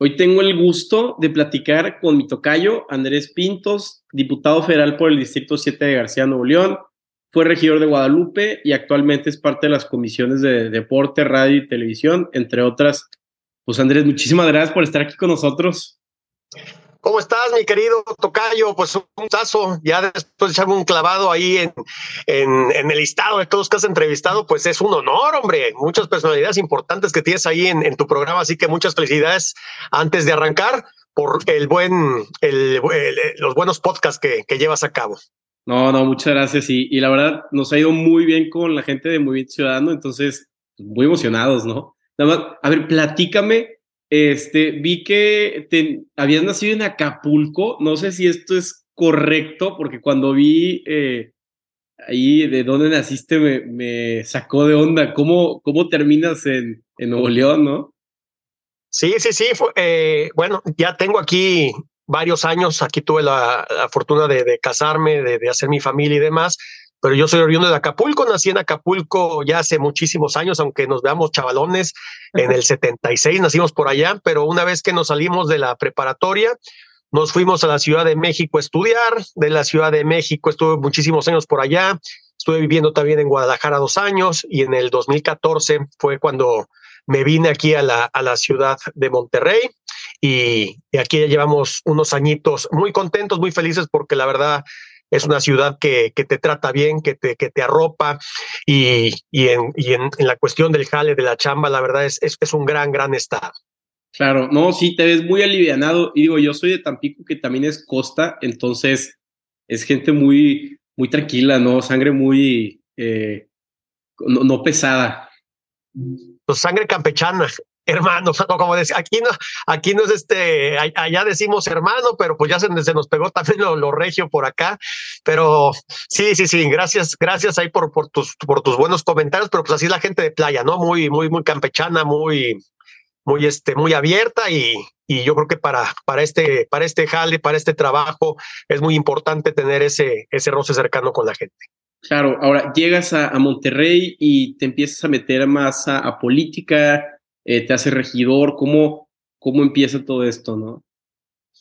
Hoy tengo el gusto de platicar con mi tocayo, Andrés Pintos, diputado federal por el Distrito 7 de García Nuevo León, fue regidor de Guadalupe y actualmente es parte de las comisiones de deporte, radio y televisión, entre otras. Pues Andrés, muchísimas gracias por estar aquí con nosotros. ¿Cómo estás, mi querido Tocayo? Pues un tazo, ya después de echarme un clavado ahí en, en, el listado de todos los que has entrevistado, pues es un honor, hombre. Muchas personalidades importantes que tienes ahí en, tu programa, así que muchas felicidades antes de arrancar por el buen, el, los buenos podcasts que, que, llevas a cabo. No, no, muchas gracias. Y, y la verdad, nos ha ido muy bien con la gente de Movimiento Ciudadano, entonces, muy emocionados, ¿no? Nada más, a ver, platícame este, vi que te, habías nacido en Acapulco. No sé si esto es correcto, porque cuando vi eh, ahí de dónde naciste me, sacó de onda. ¿Cómo, cómo terminas en, Nuevo León, no? Sí, sí, sí. Eh, bueno, ya tengo aquí varios años. Aquí tuve la, fortuna de, casarme, de, hacer mi familia y demás pero yo soy oriundo de Acapulco, nací en Acapulco ya hace muchísimos años, aunque nos veamos chavalones, en el 76 nacimos por allá, pero una vez que nos salimos de la preparatoria, nos fuimos a la Ciudad de México a estudiar, de la Ciudad de México estuve muchísimos años por allá, estuve viviendo también en Guadalajara dos años y en el 2014 fue cuando me vine aquí a la, a la ciudad de Monterrey y, y aquí ya llevamos unos añitos muy contentos, muy felices porque la verdad es una ciudad que, que te trata bien, que te, que te arropa y, y, en, y en, la cuestión del jale, de la chamba, la verdad es, es, es un gran, gran estado. Claro, no, sí, te ves muy alivianado. Y digo, yo soy de Tampico, que también es costa, entonces es gente muy, muy tranquila, ¿no? Sangre muy, eh, no, no, pesada. Pues sangre campechana hermano, como decía, aquí no, aquí no es este, allá decimos hermano, pero pues ya se, nos pegó también lo, regio por acá, pero sí, sí, sí, gracias, gracias ahí por, por tus, por tus buenos comentarios, pero pues así es la gente de playa, ¿no? Muy, muy, muy campechana, muy, muy, este, muy abierta y, y yo creo que para, para este, para este jale, para este trabajo, es muy importante tener ese, ese roce cercano con la gente. Claro, ahora llegas a, Monterrey y te empiezas a meter más a política, eh, te hace regidor? ¿Cómo, ¿Cómo empieza todo esto, no?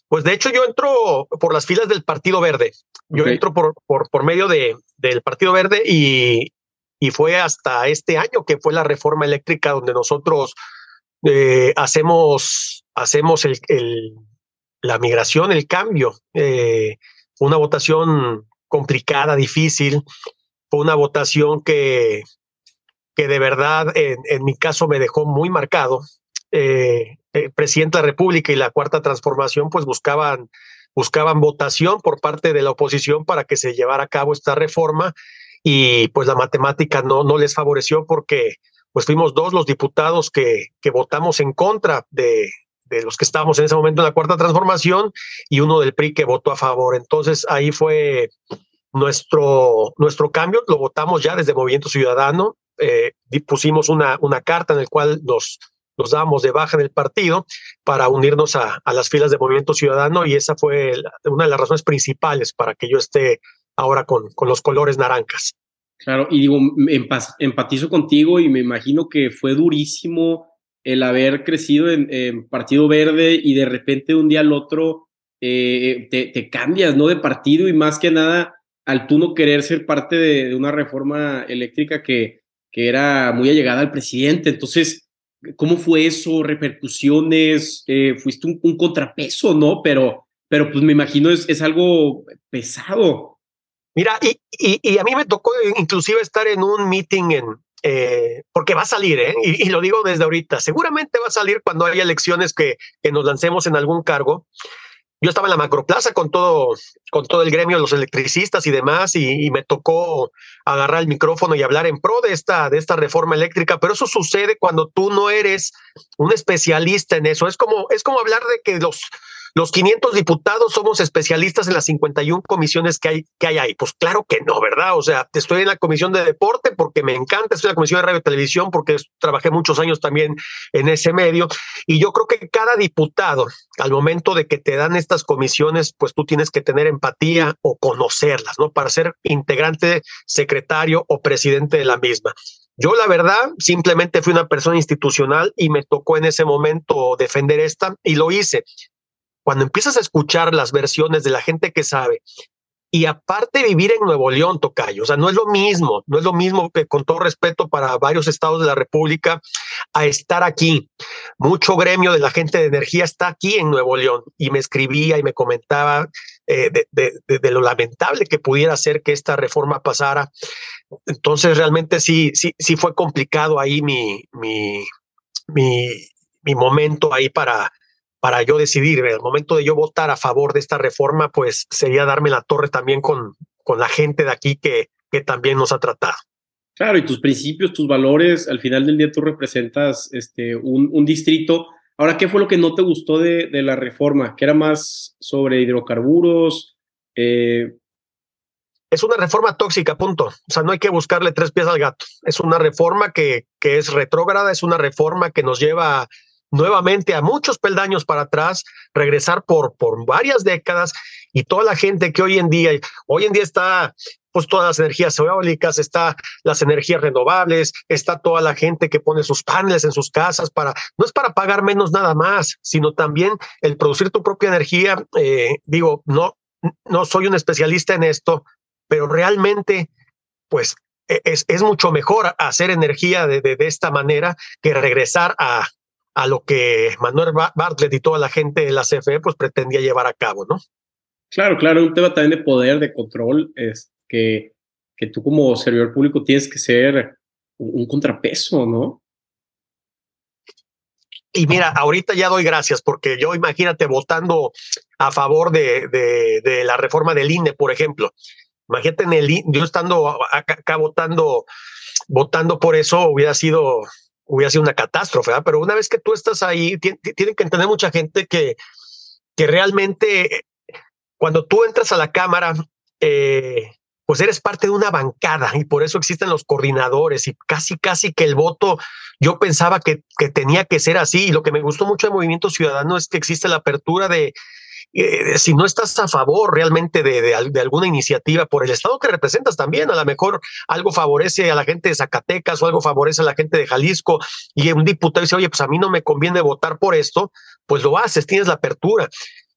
Pues de hecho yo entro por las filas del Partido Verde. Yo entro por, por, por medio de, del Partido Verde y, y fue hasta este año que fue la reforma eléctrica donde nosotros eh, hacemos, hacemos el, el, la migración, el cambio. Eh, una votación complicada, difícil. Fue una votación que, que de verdad en, mi caso me dejó muy marcado. Eh, el presidente de la República y la Cuarta Transformación pues buscaban, buscaban votación por parte de la oposición para que se llevara a cabo esta reforma y pues la matemática no, no les favoreció porque pues fuimos dos los diputados que, que votamos en contra de, de los que estábamos en ese momento en la Cuarta Transformación y uno del PRI que votó a favor. Entonces ahí fue nuestro, nuestro cambio, lo votamos ya desde Movimiento Ciudadano, eh, pusimos una, una carta en la cual nos, nos dábamos de baja en el partido para unirnos a, a las filas de Movimiento Ciudadano y esa fue una de las razones principales para que yo esté ahora con, con los colores naranjas. Claro, y digo, empatizo contigo y me imagino que fue durísimo el haber crecido en, Partido Verde y de repente de un día al otro eh, te, te, cambias, ¿no? De partido y más que nada al tú no querer ser parte de, de una reforma eléctrica que, que era muy allegada al presidente. Entonces, ¿cómo fue eso? ¿Repercusiones? Eh, fuiste un, contrapeso, ¿no? Pero, pero pues me imagino es, es algo pesado. Mira, y, y, a mí me tocó inclusive estar en un meeting en, eh, porque va a salir, ¿eh? Y, y, lo digo desde ahorita, seguramente va a salir cuando haya elecciones que, que nos lancemos en algún cargo yo estaba en la macroplaza con todo, con todo el gremio los electricistas y demás, y, me tocó agarrar el micrófono y hablar en pro de esta, de esta reforma eléctrica, pero eso sucede cuando tú no eres un especialista en eso. Es como, es como hablar de que los, los 500 diputados somos especialistas en las 51 comisiones que hay, que hay ahí. Pues claro que no, ¿verdad? O sea, estoy en la comisión de deporte porque me encanta, estoy en la comisión de radio y televisión porque trabajé muchos años también en ese medio. Y yo creo que cada diputado, al momento de que te dan estas comisiones, pues tú tienes que tener empatía o conocerlas, ¿no? Para ser integrante, secretario o presidente de la misma. Yo la verdad simplemente fui una persona institucional y me tocó en ese momento defender esta y lo hice. Cuando empiezas a escuchar las versiones de la gente que sabe y aparte vivir en Nuevo León, Tocayo, o sea, no es lo mismo, no es lo mismo que con todo respeto para varios estados de la República a estar aquí. Mucho gremio de la gente de energía está aquí en Nuevo León y me escribía y me comentaba eh, de, lo lamentable que pudiera ser que esta reforma pasara. Entonces, realmente sí, sí, sí fue complicado ahí mi, mi, mi, mi momento ahí para, para yo decidir. En el momento de yo votar a favor de esta reforma, pues sería darme la torre también con, con la gente de aquí que, que también nos ha tratado. Claro, y tus principios, tus valores, al final del día tú representas este, un, un distrito. Ahora, ¿qué fue lo que no te gustó de, de la reforma? ¿Que era más sobre hidrocarburos? Eh... Es una reforma tóxica, punto. O sea, no hay que buscarle tres pies al gato. Es una reforma que, que es retrógrada, es una reforma que nos lleva nuevamente a muchos peldaños para atrás, regresar por, por varias décadas y toda la gente que hoy en día, hoy en día está pues todas las energías eólicas, está las energías renovables, está toda la gente que pone sus paneles en sus casas para, no es para pagar menos nada más, sino también el producir tu propia energía. Eh, digo, no, no soy un especialista en esto, pero realmente, pues e, es, es mucho mejor hacer energía de, de, de esta manera que regresar a, a lo que Manuel Bartlett y toda la gente de la CFE pues pretendía llevar a cabo, ¿no? Claro, claro, un tema también de poder, de control, es que, que tú como servidor público tienes que ser un contrapeso, ¿no? Y mira, ahorita ya doy gracias porque yo imagínate votando a favor de, de, de la reforma del INE, por ejemplo. Imagínate en el yo estando acá, acá votando, votando por eso hubiera sido hubiera sido una catástrofe, pero una vez que tú estás ahí, tienen que entender mucha gente que, que realmente cuando tú entras a la Cámara, eh, pues eres parte de una bancada y por eso existen los coordinadores y casi, casi que el voto, yo pensaba que, que tenía que ser así. Y lo que me gustó mucho del Movimiento Ciudadano es que existe la apertura de, eh, si no estás a favor realmente de, de, alguna iniciativa por el Estado que representas también, a lo mejor algo favorece a la gente de Zacatecas o algo favorece a la gente de Jalisco y un diputado dice, oye, pues a mí no me conviene votar por esto, pues lo haces, tienes la apertura.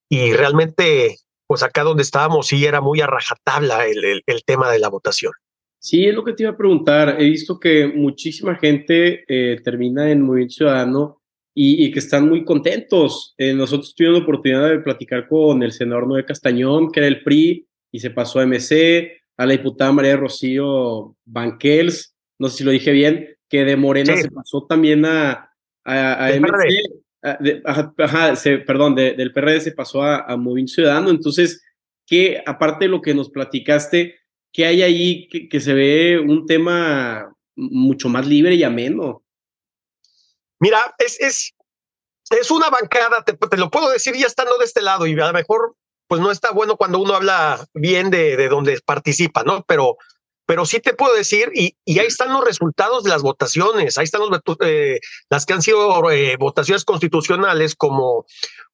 Y realmente, pues acá donde estábamos sí era muy a rajatabla el, el, el tema de la votación. Sí, es lo que te iba a preguntar. He visto que muchísima gente eh, termina en Movimiento Ciudadano y, y, que están muy contentos. Eh, nosotros tuvimos la oportunidad de platicar con el senador Noé Castañón, que era el PRI, y se pasó a MC, a la diputada María Rocío Banquels, no sé si lo dije bien, que de Morena sí. se pasó también a, a, a MC. A, de, ajá, ajá se, perdón, de, del PRD se pasó a, a Movimiento Ciudadano. Entonces, que aparte de lo que nos platicaste, ¿qué hay ahí que, que se ve un tema mucho más libre y ameno? Mira, es, es, es una bancada, te, lo puedo decir ya estando de este lado y a lo mejor pues no está bueno cuando uno habla bien de, de donde participa, ¿no? Pero, pero sí te puedo decir, y, y ahí están los resultados de las votaciones, ahí están los, eh, las que han sido eh, votaciones constitucionales, como,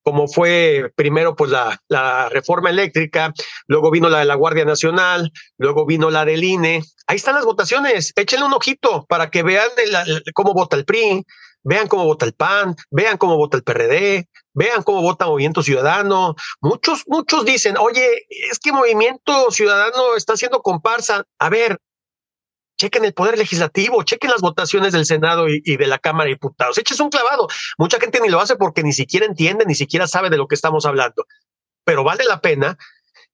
como fue primero pues la, la reforma eléctrica, luego vino la de la Guardia Nacional, luego vino la del INE. Ahí están las votaciones, échenle un ojito para que vean el, el, cómo vota el PRI, vean cómo vota el PAN, vean cómo vota el PRD, vean cómo vota Movimiento Ciudadano. Muchos, muchos dicen, oye, es que Movimiento Ciudadano está haciendo comparsa. A ver, chequen el Poder Legislativo, chequen las votaciones del Senado y, de la Cámara de Diputados. Eches un clavado. Mucha gente ni lo hace porque ni siquiera entiende, ni siquiera sabe de lo que estamos hablando. Pero vale la pena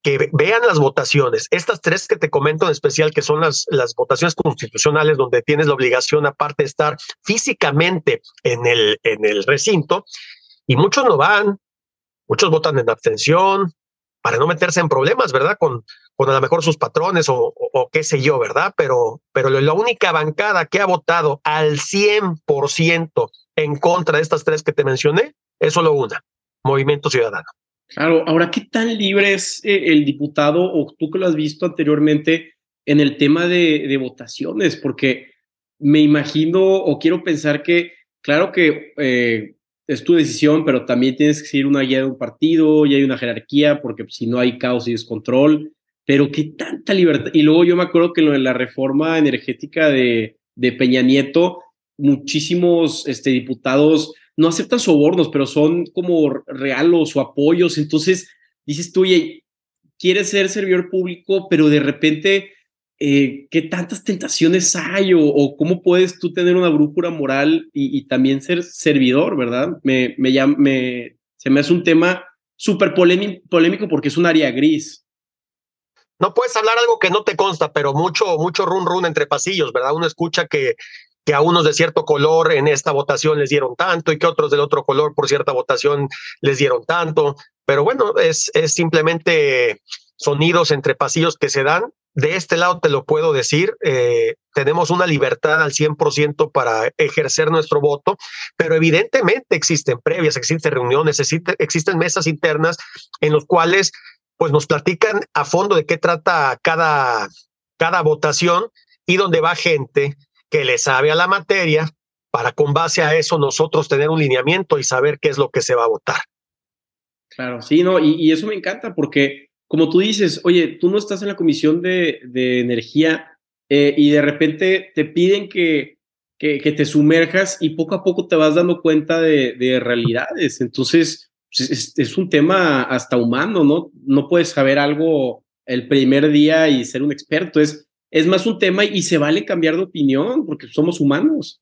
que vean las votaciones, estas tres que te comento en especial, que son las, las votaciones constitucionales, donde tienes la obligación, aparte de estar físicamente en el, en el recinto, y muchos no van, muchos votan en abstención, para no meterse en problemas, ¿verdad? Con, con a lo mejor sus patrones o, o, qué sé yo, ¿verdad? Pero, pero la única bancada que ha votado al 100% en contra de estas tres que te mencioné es solo una, Movimiento Ciudadano. Claro, ahora, ¿qué tan libre es eh, el diputado o tú que lo has visto anteriormente en el tema de, votaciones? Porque me imagino o quiero pensar que, claro que eh, es tu decisión, pero también tienes que seguir una guía de un partido y hay una jerarquía, porque si no hay caos y descontrol, pero qué tanta libertad. Y luego yo me acuerdo que lo de la reforma energética de, de Peña Nieto, muchísimos este, diputados no aceptan sobornos, pero son como regalos o apoyos. Entonces dices tú, oye, quieres ser servidor público, pero de repente, eh, ¿qué tantas tentaciones hay? O, cómo puedes tú tener una brújula moral y, también ser servidor, verdad? Me, me, me, se me hace un tema súper polémico porque es un área gris. No puedes hablar algo que no te consta, pero mucho, mucho run run entre pasillos, ¿verdad? Uno escucha que que a unos de cierto color en esta votación les dieron tanto y que otros del otro color por cierta votación les dieron tanto. Pero bueno, es, es simplemente sonidos entre pasillos que se dan. De este lado te lo puedo decir, eh, tenemos una libertad al 100% para ejercer nuestro voto, pero evidentemente existen previas, existen reuniones, existen, mesas internas en los cuales pues nos platican a fondo de qué trata cada, cada votación y donde va gente que le sabe a la materia para con base a eso nosotros tener un lineamiento y saber qué es lo que se va a votar. Claro, sí, no, y, eso me encanta porque como tú dices, oye, tú no estás en la comisión de, de energía eh, y de repente te piden que, que, te sumerjas y poco a poco te vas dando cuenta de, de realidades. Entonces, pues, es, es, un tema hasta humano, ¿no? No puedes saber algo el primer día y ser un experto. Es, es más un tema y se vale cambiar de opinión porque somos humanos.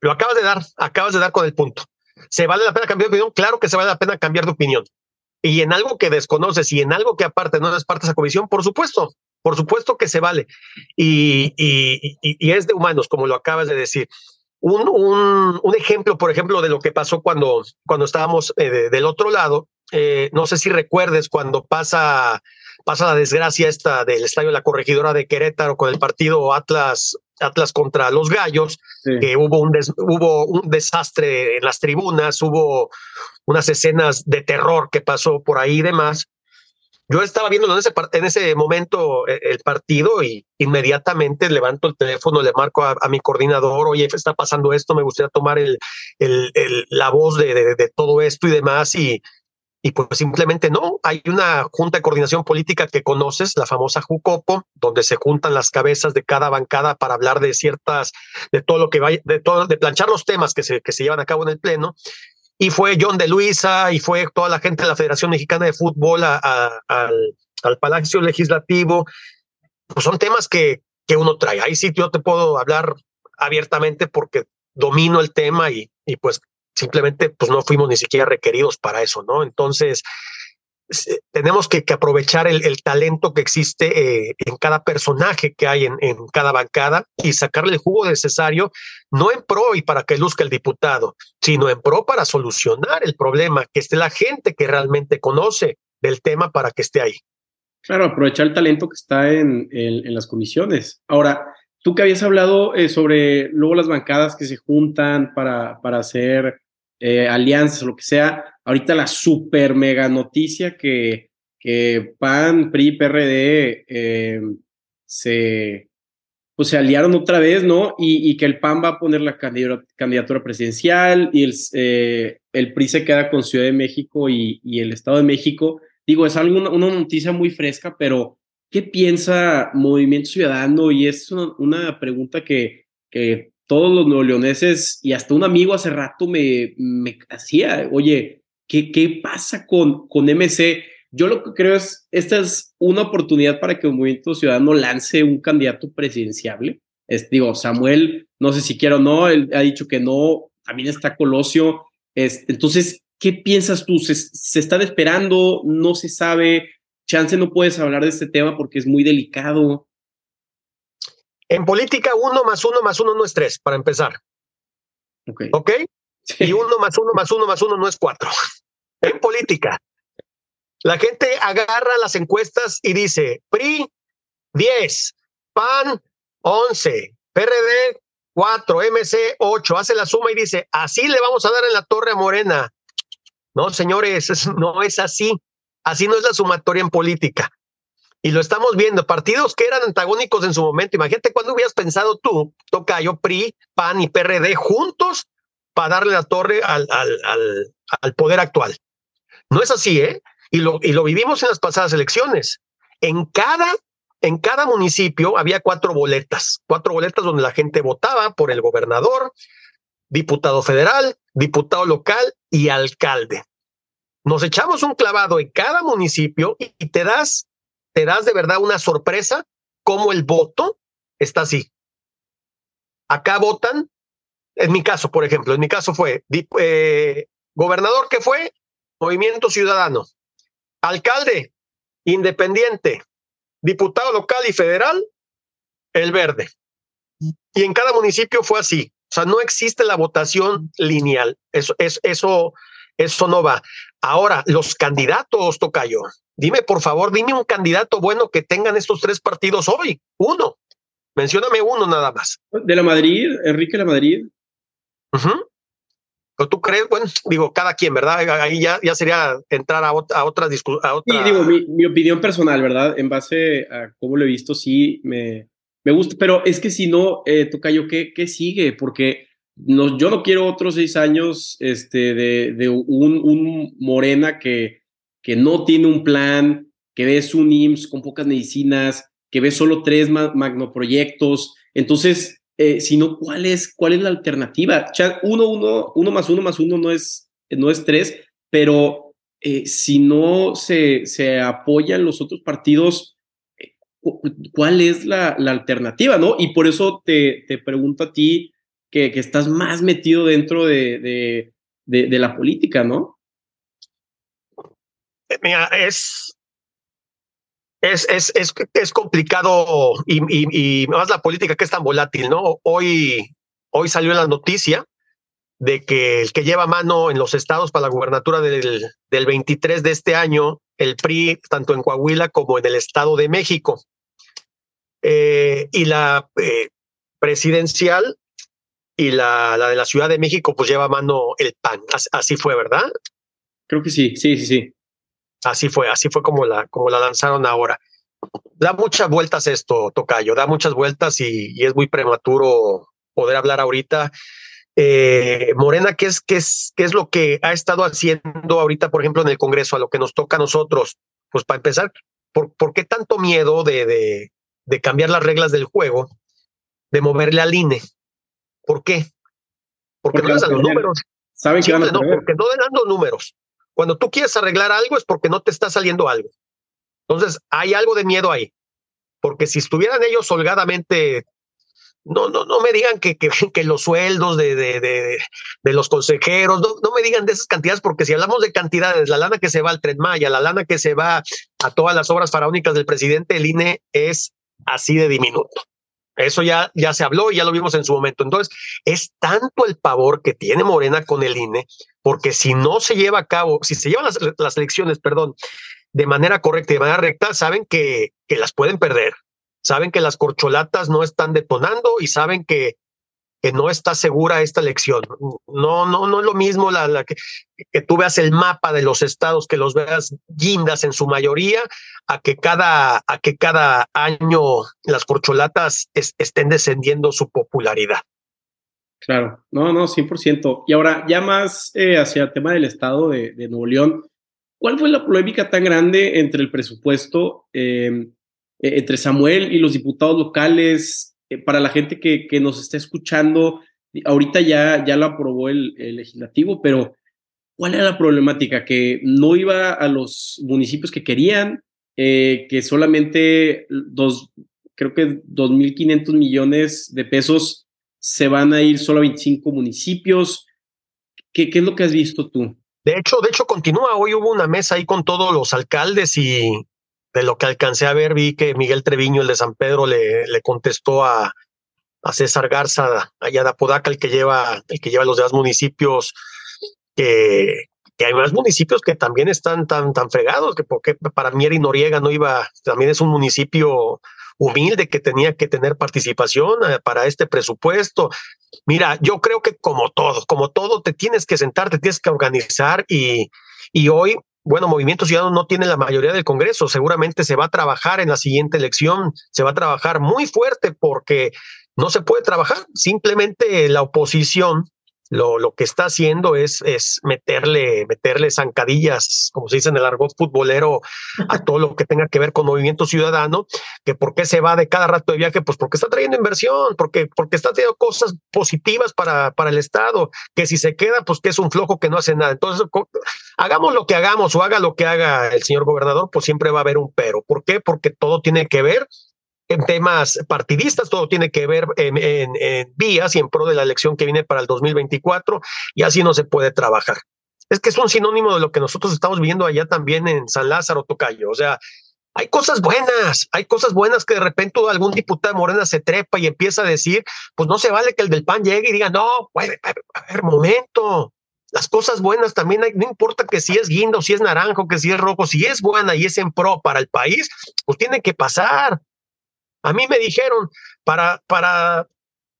Lo acabas de dar, acabas de dar con el punto. ¿Se vale la pena cambiar de opinión? Claro que se vale la pena cambiar de opinión. Y en algo que desconoces y en algo que aparte no es parte de esa comisión, por supuesto, por supuesto que se vale. Y, es de humanos, como lo acabas de decir. Un, ejemplo, por ejemplo, de lo que pasó cuando, cuando estábamos eh, del otro lado, eh, no sé si recuerdes cuando pasa pasa la desgracia esta del estadio de la corregidora de Querétaro con el partido Atlas Atlas contra los Gallos, que hubo un, hubo un desastre en las tribunas, hubo unas escenas de terror que pasó por ahí y demás. Yo estaba viendo en ese, en ese momento eh, el partido y inmediatamente levanto el teléfono, le marco a, mi coordinador, oye, está pasando esto, me gustaría tomar el, el, la voz de, de, todo esto y demás. Y, y pues simplemente no. Hay una junta de coordinación política que conoces, la famosa Jucopo, donde se juntan las cabezas de cada bancada para hablar de ciertas, de todo lo que vaya, de todo, de planchar los temas que se, que se llevan a cabo en el Pleno. Y fue John de Luisa y fue toda la gente de la Federación Mexicana de Fútbol al, al Palacio Legislativo. Pues son temas que, que uno trae. Ahí sí yo te puedo hablar abiertamente porque domino el tema y, y pues simplemente pues no fuimos ni siquiera requeridos para eso, ¿no? Entonces, tenemos que, aprovechar el, talento que existe eh, en cada personaje que hay en, cada bancada y sacarle el jugo necesario, no en pro y para que luzca el diputado, sino en pro para solucionar el problema, que esté la gente que realmente conoce del tema para que esté ahí. Claro, aprovechar el talento que está en, en las comisiones. Ahora, tú que habías hablado eh, sobre luego las bancadas que se juntan para, para hacer eh, alianzas lo que sea, ahorita la super mega noticia que, que PAN, PRI, PRD eh, se, pues aliaron otra vez, ¿no? Y, y, que el PAN va a poner la candidatura presidencial y el, el PRI se queda con Ciudad de México y, y el Estado de México. Digo, es algo, una noticia muy fresca, pero ¿Qué piensa Movimiento Ciudadano? Y es una, pregunta que, que, todos los neoleoneses y hasta un amigo hace rato me, me hacía, oye, ¿qué, ¿qué pasa con, con MC? Yo lo que creo es, esta es una oportunidad para que el Movimiento Ciudadano lance un candidato presidenciable. Es, digo, Samuel, no sé si quiere o no, él ha dicho que no, también está Colosio. Es, entonces, ¿qué piensas tú? ¿Se, ¿Se, están esperando? ¿No se sabe? chance no puedes hablar de este tema porque es muy delicado. En política, uno más uno más uno no es tres, para empezar. Ok. Y uno más uno más uno más uno no es cuatro. En política, la gente agarra las encuestas y dice, PRI, 10, PAN, 11, PRD, 4, MC, 8, hace la suma y dice, así le vamos a dar en la torre a Morena. No, señores, no es así. Así no es la sumatoria en política. Y lo estamos viendo, partidos que eran antagónicos en su momento. Imagínate cuando hubieras pensado tú, Tocayo, PRI, PAN y PRD juntos para darle la torre al, al, al, poder actual. No es así, ¿eh? Y lo, y lo vivimos en las pasadas elecciones. En cada en cada municipio había cuatro boletas, cuatro boletas donde la gente votaba por el gobernador, diputado federal, diputado local y alcalde. Nos echamos un clavado en cada municipio y te das, te das de verdad una sorpresa cómo el voto está así. Acá votan, en mi caso, por ejemplo, en mi caso fue eh, gobernador que fue Movimiento Ciudadano, alcalde independiente, diputado local y federal, el verde. Y en cada municipio fue así. O sea, no existe la votación lineal. Eso, eso, eso, eso no va. Ahora, los candidatos, Tocayo, dime por favor, dime un candidato bueno que tengan estos tres partidos hoy. Uno. Mencióname uno nada más. De la Madrid, Enrique la Madrid. Pero tú crees, bueno, digo, cada quien, ¿verdad? Ahí ya, ya sería entrar a, a otras discusiones. Sí, digo, mi, opinión personal, ¿verdad? En base a cómo lo he visto, sí, me, me gusta. Pero es que si no, eh, Tocayo, ¿qué, ¿qué sigue? Porque no, yo no quiero otros seis años este, de, de un, un, Morena que, que no tiene un plan, que ves un IMSS con pocas medicinas, que ve solo tres magnoproyectos. Entonces, eh, sino cuál es, cuál es la alternativa. Uno, uno, uno más uno más uno no es, no es tres, pero eh, si no se, se apoyan los otros partidos, eh, ¿cuál es la, la, alternativa? ¿no? Y por eso te, te pregunto a ti, que, estás más metido dentro de, de, la política, ¿no? Mira, es, es, es, es, complicado y, y, y, más la política que es tan volátil, ¿no? Hoy, hoy salió la noticia de que el que lleva mano en los estados para la gubernatura del, del 23 de este año, el PRI, tanto en Coahuila como en el Estado de México. Eh, y la eh, presidencial y la, la de la Ciudad de México, pues lleva mano el PAN. Así fue, ¿verdad? Creo que sí, sí, sí, sí. Así fue, así fue como la, como la lanzaron ahora. Da muchas vueltas esto, Tocayo, da muchas vueltas y, y es muy prematuro poder hablar ahorita. Eh, Morena, ¿qué es, qué, es, ¿qué es lo que ha estado haciendo ahorita, por ejemplo, en el Congreso, a lo que nos toca a nosotros? Pues para empezar, ¿por, por qué tanto miedo de, de, de cambiar las reglas del juego, de moverle al INE? ¿Por qué? Porque, porque no dan los números. Saben que van a no, porque no dan los números. Cuando tú quieres arreglar algo es porque no te está saliendo algo. Entonces, hay algo de miedo ahí. Porque si estuvieran ellos holgadamente, no, no, no me digan que, que, que los sueldos de, de, de, de los consejeros, no, no, me digan de esas cantidades, porque si hablamos de cantidades, la lana que se va al Tren Maya, la lana que se va a todas las obras faraónicas del presidente, el INE es así de diminuto. Eso ya, ya se habló y ya lo vimos en su momento. Entonces, es tanto el pavor que tiene Morena con el INE, porque si no se lleva a cabo, si se llevan las, las elecciones, perdón, de manera correcta y de manera recta, saben que, que las pueden perder, saben que las corcholatas no están detonando y saben que que no está segura esta elección. No, no, no es lo mismo la, que, que, tú veas el mapa de los estados, que los veas guindas en su mayoría, a que cada, a que cada año las corcholatas es, estén descendiendo su popularidad. Claro, no, no, 100%. Y ahora, ya más eh, hacia el tema del estado de, Nuevo León, ¿cuál fue la polémica tan grande entre el presupuesto, eh, entre Samuel y los diputados locales? Eh, para la gente que, que, nos está escuchando, ahorita ya, ya lo aprobó el, legislativo, pero ¿cuál era la problemática? Que no iba a los municipios que querían, eh, que solamente dos, creo que 2.500 millones de pesos se van a ir solo a 25 municipios. ¿Qué, ¿Qué es lo que has visto tú? De hecho, de hecho, continúa. Hoy hubo una mesa ahí con todos los alcaldes y, de lo que alcancé a ver, vi que Miguel Treviño, el de San Pedro, le, le contestó a, a César Garza, allá de Apodaca, el que lleva, el que lleva los demás municipios, que, que hay más municipios que también están tan, tan fregados, que porque para Mier y Noriega no iba, también es un municipio humilde que tenía que tener participación eh, para este presupuesto. Mira, yo creo que como todo, como todo, te tienes que sentar, te tienes que organizar y, y hoy bueno, Movimiento Ciudadano no tiene la mayoría del Congreso, seguramente se va a trabajar en la siguiente elección, se va a trabajar muy fuerte porque no se puede trabajar, simplemente la oposición lo, lo que está haciendo es, es meterle, meterle zancadillas, como se dice en el argot futbolero, a todo lo que tenga que ver con movimiento ciudadano, que por qué se va de cada rato de viaje, pues porque está trayendo inversión, porque, porque está trayendo cosas positivas para, para el Estado, que si se queda, pues que es un flojo que no hace nada. Entonces, hagamos lo que hagamos o haga lo que haga el señor gobernador, pues siempre va a haber un pero. ¿Por qué? Porque todo tiene que ver en temas partidistas, todo tiene que ver en, vías y en pro de la elección que viene para el 2024 y así no se puede trabajar. Es que es un sinónimo de lo que nosotros estamos viendo allá también en San Lázaro, Tocayo. O sea, hay cosas buenas, hay cosas buenas que de repente algún diputado de Morena se trepa y empieza a decir, pues no se vale que el del PAN llegue y diga, no, a ver, momento. Las cosas buenas también, no importa que si es guindo, si es naranjo, que si es rojo, si es buena y es en pro para el país, pues tiene que pasar. A mí me dijeron, para, para,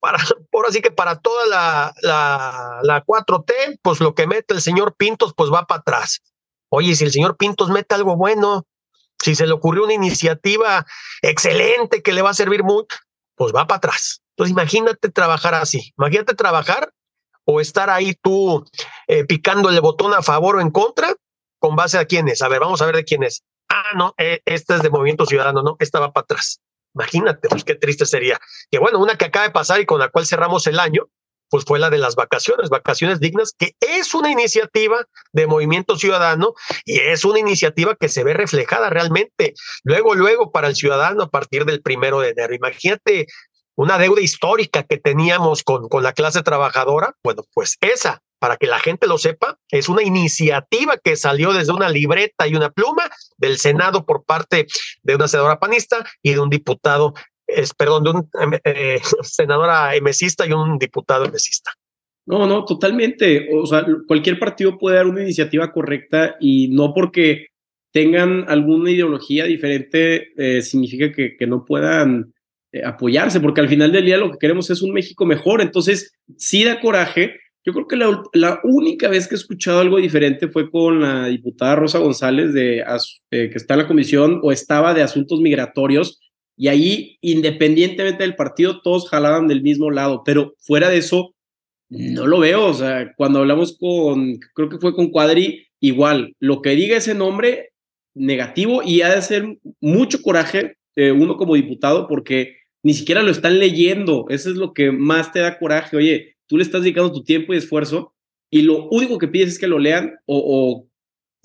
para, por así que para toda la, la, la 4T, pues lo que mete el señor Pintos, pues va para atrás. Oye, si el señor Pintos mete algo bueno, si se le ocurrió una iniciativa excelente que le va a servir mucho, pues va para atrás. Entonces imagínate trabajar así, imagínate trabajar o estar ahí tú eh, picando el botón a favor o en contra, con base a quién es. A ver, vamos a ver de quién es. Ah, no, eh, esta es de Movimiento Ciudadano, no, esta va para atrás. Imagínate, pues qué triste sería. Que bueno, una que acaba de pasar y con la cual cerramos el año, pues fue la de las vacaciones, vacaciones dignas, que es una iniciativa de Movimiento Ciudadano y es una iniciativa que se ve reflejada realmente luego, luego para el ciudadano a partir del primero de enero. Imagínate una deuda histórica que teníamos con, con la clase trabajadora. Bueno, pues esa para que la gente lo sepa, es una iniciativa que salió desde una libreta y una pluma del Senado por parte de una senadora panista y de un diputado, es, perdón, de un eh, senadora emesista y un diputado emesista. No, no, totalmente. O sea, cualquier partido puede dar una iniciativa correcta y no porque tengan alguna ideología diferente eh, significa que, que, no puedan eh, apoyarse, porque al final del día lo que queremos es un México mejor. Entonces, sí da coraje yo creo que la, única vez que he escuchado algo diferente fue con la diputada Rosa González, de, eh, que está en la comisión o estaba de asuntos migratorios, y ahí, independientemente del partido, todos jalaban del mismo lado, pero fuera de eso, no lo veo. O sea, cuando hablamos con, creo que fue con Cuadri, igual, lo que diga ese nombre, negativo, y ha de ser mucho coraje eh, uno como diputado, porque ni siquiera lo están leyendo. Eso es lo que más te da coraje. Oye, tú le estás dedicando tu tiempo y esfuerzo y lo único que pides es que lo lean o,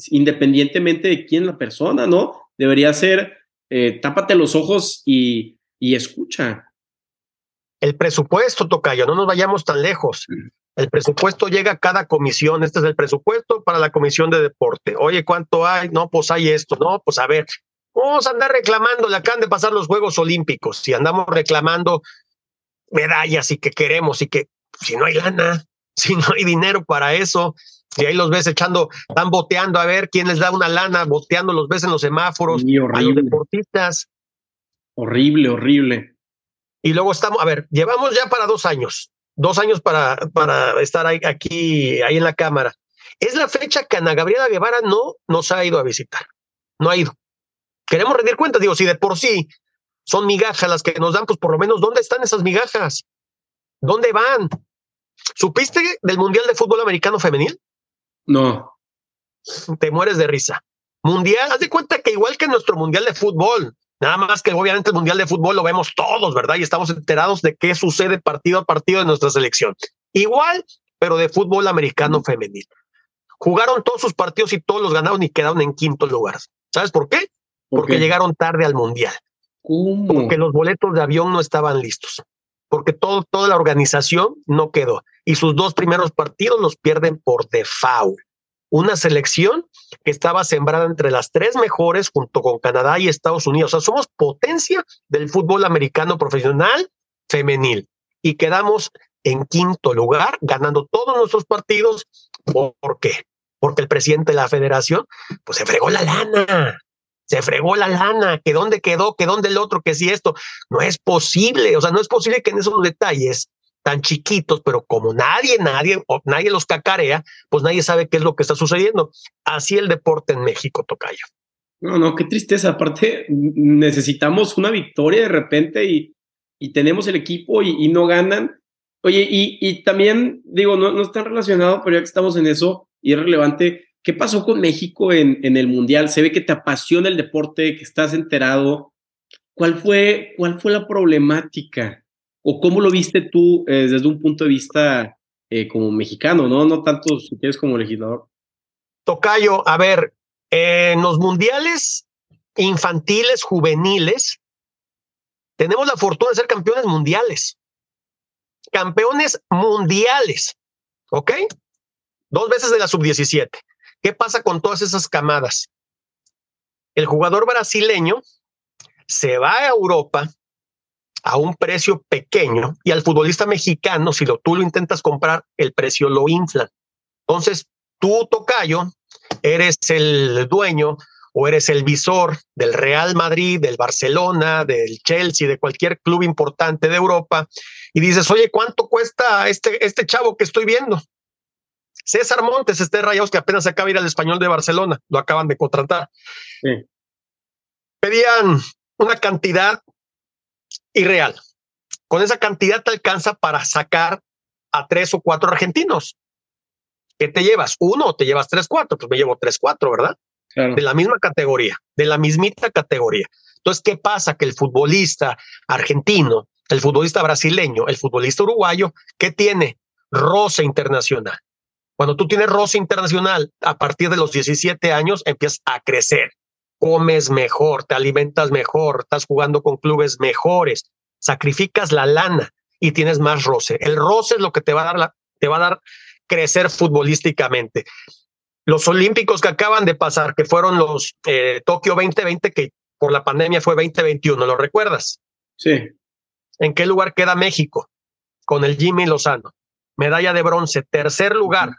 independientemente de quién la persona, ¿no? Debería ser eh, tápate los ojos y, y escucha. El presupuesto, Tocayo, no nos vayamos tan lejos. El presupuesto llega a cada comisión. Este es el presupuesto para la comisión de deporte. Oye, ¿cuánto hay? No, pues hay esto. No, pues a ver, vamos a andar reclamando. Le acaban de pasar los Juegos Olímpicos y andamos reclamando medallas y que queremos y que si no hay lana, si no hay dinero para eso, y ahí los ves echando, están boteando a ver quién les da una lana, boteando los ves en los semáforos a los deportistas. Horrible, horrible. Y luego estamos, a ver, llevamos ya para dos años, dos años para, para estar ahí, aquí, ahí en la Cámara. Es la fecha que Ana Gabriela Guevara no nos ha ido a visitar, no ha ido. Queremos rendir cuentas, digo, si de por sí son migajas las que nos dan, pues por lo menos, ¿dónde están esas migajas? ¿Dónde van? ¿Supiste del Mundial de Fútbol Americano Femenil? No. Te mueres de risa. Mundial, haz de cuenta que igual que nuestro Mundial de Fútbol, nada más que obviamente el Mundial de Fútbol lo vemos todos, ¿verdad? Y estamos enterados de qué sucede partido a partido en nuestra selección. Igual, pero de fútbol americano femenil. Jugaron todos sus partidos y todos los ganaron y quedaron en quinto lugar. ¿Sabes por qué? Porque llegaron tarde al Mundial. ¿Cómo? Porque los boletos de avión no estaban listos porque todo, toda la organización no quedó. Y sus dos primeros partidos los pierden por default. Una selección que estaba sembrada entre las tres mejores junto con Canadá y Estados Unidos. O sea, somos potencia del fútbol americano profesional femenil. Y quedamos en quinto lugar, ganando todos nuestros partidos. ¿Por qué? Porque el presidente de la federación, pues se fregó la lana se fregó la lana, que dónde quedó, que dónde el otro, que si esto. No es posible, o sea, no es posible que en esos detalles tan chiquitos, pero como nadie, nadie, nadie los cacarea, pues nadie sabe qué es lo que está sucediendo. Así el deporte en México, Tocayo. No, no, qué tristeza. Aparte, necesitamos una victoria de repente y, y tenemos el equipo y, y no ganan. Oye, y, también, digo, no, no está relacionado, pero ya que estamos en eso, y es relevante, ¿qué pasó con México en, el Mundial? Se ve que te apasiona el deporte, que estás enterado. ¿Cuál fue, cuál fue la problemática? ¿O cómo lo viste tú eh, desde un punto de vista eh, como mexicano, no? No tanto si quieres como legislador. Tocayo, a ver, en los mundiales infantiles, juveniles, tenemos la fortuna de ser campeones mundiales. Campeones mundiales. ¿Ok? Dos veces de la sub-17. ¿Qué pasa con todas esas camadas? El jugador brasileño se va a Europa a un precio pequeño y al futbolista mexicano, si lo, tú lo intentas comprar, el precio lo infla. Entonces, tú, Tocayo, eres el dueño o eres el visor del Real Madrid, del Barcelona, del Chelsea, de cualquier club importante de Europa, y dices, oye, ¿cuánto cuesta este, este chavo que estoy viendo? César Montes, este Rayados que apenas acaba de ir al español de Barcelona, lo acaban de contratar. Pedían una cantidad irreal. Con esa cantidad te alcanza para sacar a tres o cuatro argentinos. ¿Qué te llevas? ¿Uno o te llevas tres, cuatro? Pues me llevo tres, cuatro, ¿verdad? De la misma categoría, de la mismita categoría. Entonces, ¿qué pasa? Que el futbolista argentino, el futbolista brasileño, el futbolista uruguayo, ¿qué tiene? Roce internacional. Cuando tú tienes roce internacional, a partir de los 17 años empiezas a crecer comes mejor, te alimentas mejor, estás jugando con clubes mejores, sacrificas la lana y tienes más roce. El roce es lo que te va a dar la, te va a dar crecer futbolísticamente. Los olímpicos que acaban de pasar, que fueron los eh, Tokio 2020, que por la pandemia fue 2021, ¿lo recuerdas? Sí. ¿En qué lugar queda México? Con el Jimmy Lozano. Medalla de bronce, tercer lugar.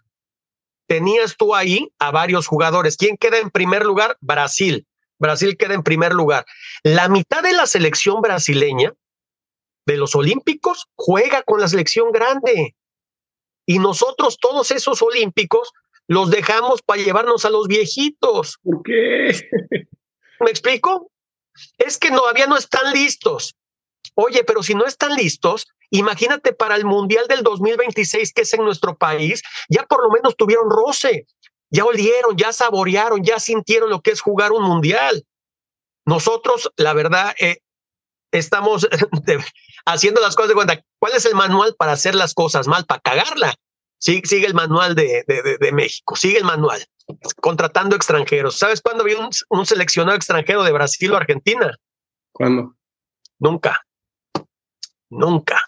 Tenías tú ahí a varios jugadores. ¿Quién queda en primer lugar? Brasil. Brasil queda en primer lugar. La mitad de la selección brasileña de los Olímpicos juega con la selección grande. Y nosotros, todos esos Olímpicos, los dejamos para llevarnos a los viejitos. ¿Por qué? ¿Me explico? Es que todavía no están listos. Oye, pero si no están listos, imagínate para el Mundial del 2026 que es en nuestro país, ya por lo menos tuvieron roce ya olieron, ya saborearon, ya sintieron lo que es jugar un mundial. Nosotros, la verdad, eh, estamos haciendo las cosas de cuenta. ¿Cuál es el manual para hacer las cosas mal, para cagarla? Sí, sigue el manual de, de, México, sigue el manual. Contratando extranjeros. ¿Sabes cuándo había un, un seleccionado extranjero de Brasil o Argentina? ¿Cuándo? Nunca. Nunca.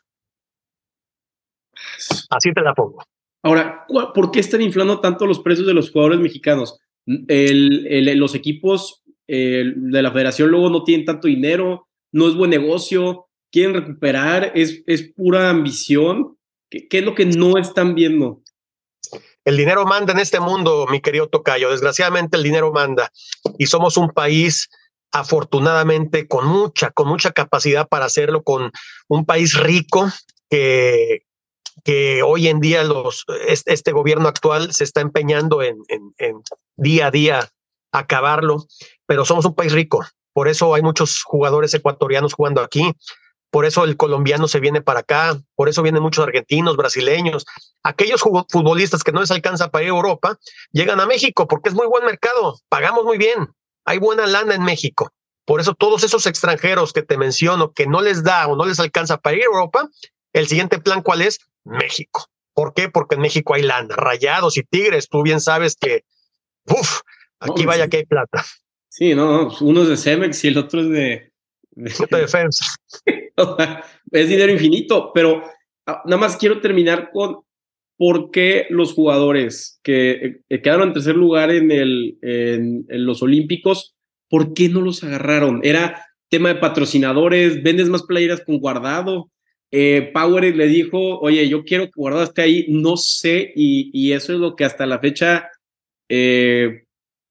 Así te la pongo. Ahora, ¿por qué están inflando tanto los precios de los jugadores mexicanos? los equipos de la federación luego no tienen tanto dinero, no es buen negocio, quieren recuperar, es, es pura ambición. ¿Qué, es lo que no están viendo? El dinero manda en este mundo, mi querido Tocayo. Desgraciadamente el dinero manda y somos un país afortunadamente con mucha, con mucha capacidad para hacerlo, con un país rico que, que hoy en día los, este, gobierno actual se está empeñando en, en, día a día acabarlo, pero somos un país rico, por eso hay muchos jugadores ecuatorianos jugando aquí, por eso el colombiano se viene para acá, por eso vienen muchos argentinos, brasileños, aquellos futbolistas que no les alcanza para ir a Europa, llegan a México porque es muy buen mercado, pagamos muy bien, hay buena lana en México. Por eso todos esos extranjeros que te menciono que no les da o no les alcanza para ir a Europa, el siguiente plan cuál es? México. ¿Por qué? Porque en México hay lana, rayados y tigres. Tú bien sabes que, uff, aquí vaya que hay plata. Sí, no, uno es de Cemex y el otro es de... de defensa. es dinero infinito, pero ah, nada más quiero terminar con por qué los jugadores que eh, quedaron en tercer lugar en, los Olímpicos, ¿por qué no los agarraron? ¿Era tema de patrocinadores? ¿Vendes más playeras con guardado? eh, Power le dijo, oye, yo quiero que Guardado esté ahí, no sé, y, eso es lo que hasta la fecha, eh,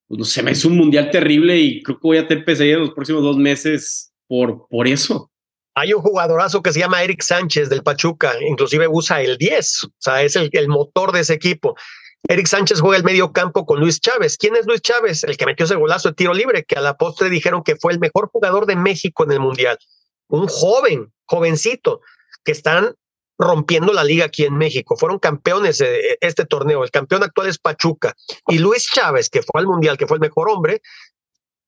pues, no sé, me hizo un mundial terrible y creo que voy a tener pesadilla en los próximos dos meses por, por eso. Hay un jugadorazo que se llama Eric Sánchez del Pachuca, inclusive usa el 10, o sea, es el, motor de ese equipo. Eric Sánchez juega el medio campo con Luis Chávez. ¿Quién es Luis Chávez? El que metió ese golazo de tiro libre, que a la postre dijeron que fue el mejor jugador de México en el Mundial. Un joven, jovencito, que están rompiendo la liga aquí en México. Fueron campeones de este torneo. El campeón actual es Pachuca. Y Luis Chávez, que fue al Mundial, que fue el mejor hombre,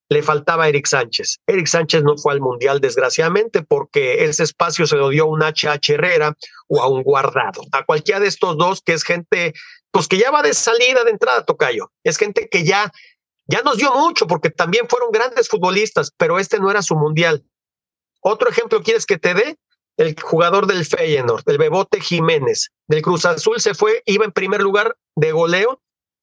le faltaba Eric Sánchez. Eric Sánchez no fue al Mundial, desgraciadamente, porque ese espacio se lo dio a un HH Herrera o a un guardado. A cualquiera de estos dos, que es gente, pues que ya va de salida de entrada, Tocayo. Es gente que ya, ya nos dio mucho, porque también fueron grandes futbolistas, pero este no era su Mundial. Otro ejemplo, ¿quieres que te dé? El jugador del Feyenoord, el Bebote Jiménez, del Cruz Azul se fue, iba en primer lugar de goleo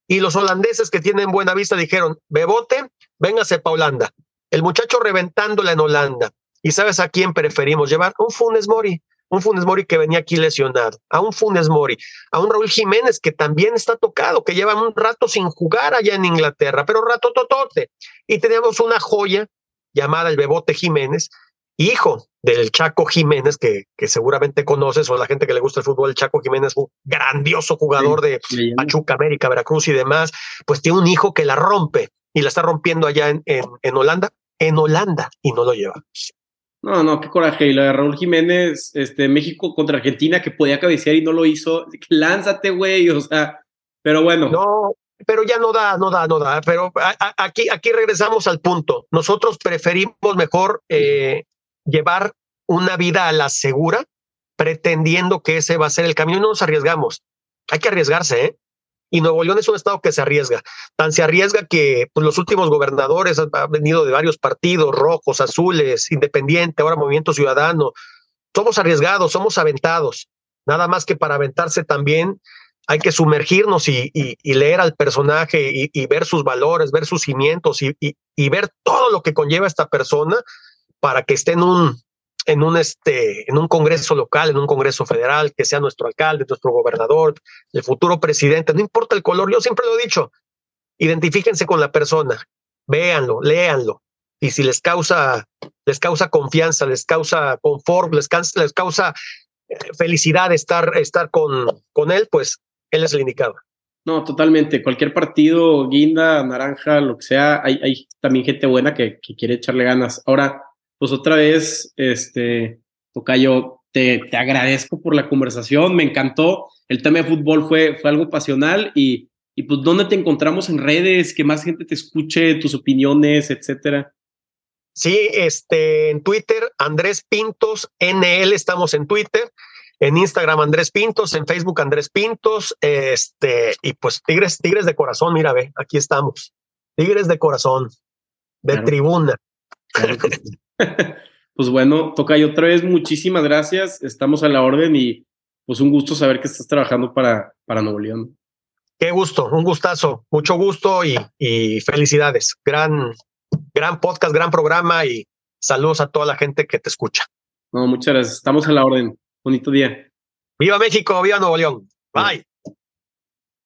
y los holandeses que tienen buena vista dijeron, Bebote, véngase pa' Holanda. El muchacho reventándola en Holanda. ¿Y sabes a quién preferimos llevar? Un Funes Mori. Un Funes Mori que venía aquí lesionado. A un Funes Mori. A un Raúl Jiménez que también está tocado, que lleva un rato sin jugar allá en Inglaterra, pero rato totote. Y tenemos una joya llamada el Bebote Jiménez, hijo del Chaco Jiménez, que, que, seguramente conoces, o la gente que le gusta el fútbol, el Chaco Jiménez, un grandioso jugador de Pachuca, América, Veracruz y demás, pues tiene un hijo que la rompe y la está rompiendo allá en, en, Holanda, en Holanda, y no lo lleva. No, no, qué coraje. Y la de Raúl Jiménez, este, México contra Argentina, que podía cabecear y no lo hizo. Lánzate, güey, o sea, pero bueno. No, pero ya no da, no da, no da. Pero aquí, aquí regresamos al punto. Nosotros preferimos mejor eh, llevar una vida a la segura, pretendiendo que ese va a ser el camino. No nos arriesgamos. Hay que arriesgarse, ¿eh? Y Nuevo León es un estado que se arriesga. Tan se arriesga que pues, los últimos gobernadores han, venido de varios partidos, rojos, azules, independiente, ahora Movimiento Ciudadano. Somos arriesgados, somos aventados. Nada más que para aventarse también hay que sumergirnos y, leer al personaje y, ver sus valores, ver sus cimientos y, ver todo lo que conlleva esta persona para que esté en un, en un, este, en un congreso local, en un congreso federal, que sea nuestro alcalde, nuestro gobernador, el futuro presidente, no importa el color, yo siempre lo he dicho, identifíquense con la persona, véanlo, léanlo, y si les causa, les causa confianza, les causa confort, les, les causa eh, felicidad estar, estar con, con él, pues él es el indicado. No, totalmente. Cualquier partido, guinda, naranja, lo que sea, hay, hay también gente buena que, que quiere echarle ganas. Ahora, pues otra vez, este, Tocayo, te, te agradezco por la conversación, me encantó. El tema de fútbol fue, fue algo pasional y, y pues dónde te encontramos en redes, que más gente te escuche, tus opiniones, etcétera. Sí, este, en Twitter, Andrés Pintos, NL, estamos en Twitter, en Instagram Andrés Pintos, en Facebook Andrés Pintos, este, y pues Tigres, Tigres de corazón, mira, ve, aquí estamos. Tigres de corazón, de tribuna. pues bueno, Tocayo, otra vez muchísimas gracias. Estamos a la orden y pues un gusto saber que estás trabajando para, para Nuevo León. Qué gusto, un gustazo, mucho gusto y, y felicidades. Gran, gran podcast, gran programa y saludos a toda la gente que te escucha. No, muchas gracias. Estamos a la orden. Bonito día. Viva México, viva Nuevo León. Bye.